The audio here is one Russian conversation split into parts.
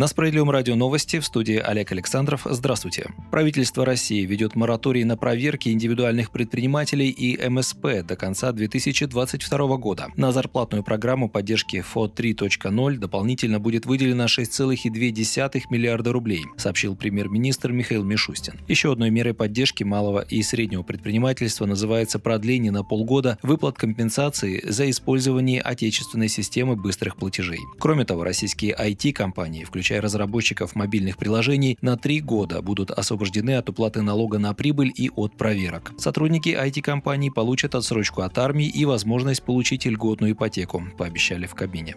На Справедливом радио новости в студии Олег Александров. Здравствуйте. Правительство России ведет мораторий на проверки индивидуальных предпринимателей и МСП до конца 2022 года. На зарплатную программу поддержки ФО 3.0 дополнительно будет выделено 6,2 миллиарда рублей, сообщил премьер-министр Михаил Мишустин. Еще одной мерой поддержки малого и среднего предпринимательства называется продление на полгода выплат компенсации за использование отечественной системы быстрых платежей. Кроме того, российские IT-компании, включая включая разработчиков мобильных приложений, на три года будут освобождены от уплаты налога на прибыль и от проверок. Сотрудники IT-компаний получат отсрочку от армии и возможность получить льготную ипотеку, пообещали в кабине.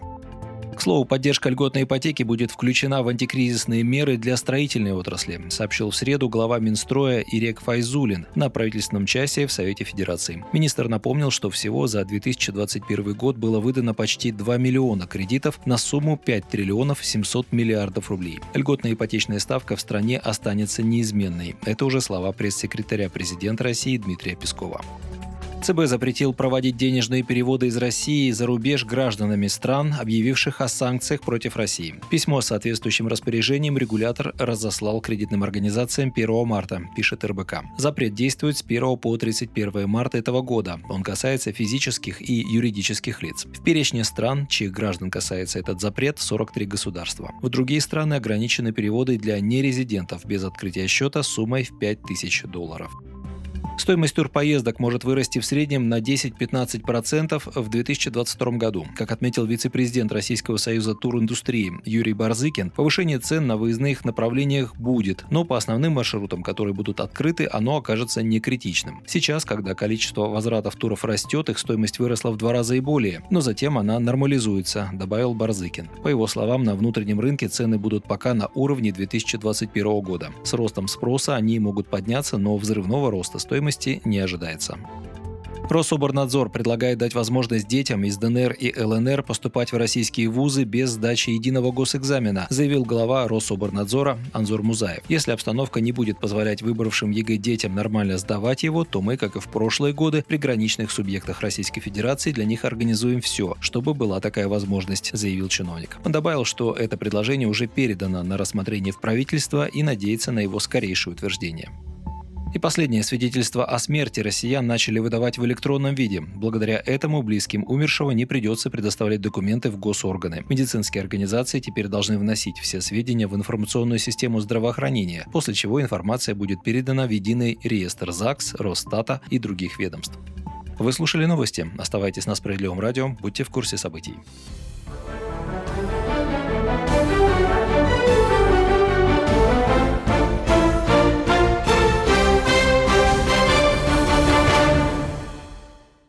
К слову, поддержка льготной ипотеки будет включена в антикризисные меры для строительной отрасли, сообщил в среду глава Минстроя Ирек Файзулин на правительственном часе в Совете Федерации. Министр напомнил, что всего за 2021 год было выдано почти 2 миллиона кредитов на сумму 5 триллионов 700 миллиардов рублей. Льготная ипотечная ставка в стране останется неизменной. Это уже слова пресс-секретаря президента России Дмитрия Пескова. ЦБ запретил проводить денежные переводы из России за рубеж гражданами стран, объявивших о санкциях против России. Письмо с соответствующим распоряжением регулятор разослал кредитным организациям 1 марта, пишет РБК. Запрет действует с 1 по 31 марта этого года. Он касается физических и юридических лиц. В перечне стран, чьих граждан касается этот запрет, 43 государства. В другие страны ограничены переводы для нерезидентов без открытия счета суммой в 5000 долларов. Стоимость турпоездок может вырасти в среднем на 10-15% в 2022 году. Как отметил вице-президент Российского союза туриндустрии Юрий Барзыкин, повышение цен на выездных направлениях будет, но по основным маршрутам, которые будут открыты, оно окажется не критичным. Сейчас, когда количество возвратов туров растет, их стоимость выросла в два раза и более, но затем она нормализуется, добавил Барзыкин. По его словам, на внутреннем рынке цены будут пока на уровне 2021 года. С ростом спроса они могут подняться, но взрывного роста стоимости стоимости не ожидается. Рособрнадзор предлагает дать возможность детям из ДНР и ЛНР поступать в российские вузы без сдачи единого госэкзамена, заявил глава Рособрнадзора Анзор Музаев. Если обстановка не будет позволять выбравшим ЕГЭ детям нормально сдавать его, то мы, как и в прошлые годы, приграничных субъектах Российской Федерации для них организуем все, чтобы была такая возможность, заявил чиновник. Он добавил, что это предложение уже передано на рассмотрение в правительство и надеется на его скорейшее утверждение. И последнее свидетельство о смерти россиян начали выдавать в электронном виде. Благодаря этому близким умершего не придется предоставлять документы в госорганы. Медицинские организации теперь должны вносить все сведения в информационную систему здравоохранения, после чего информация будет передана в единый реестр ЗАГС, Росстата и других ведомств. Вы слушали новости. Оставайтесь на Справедливом радио, будьте в курсе событий.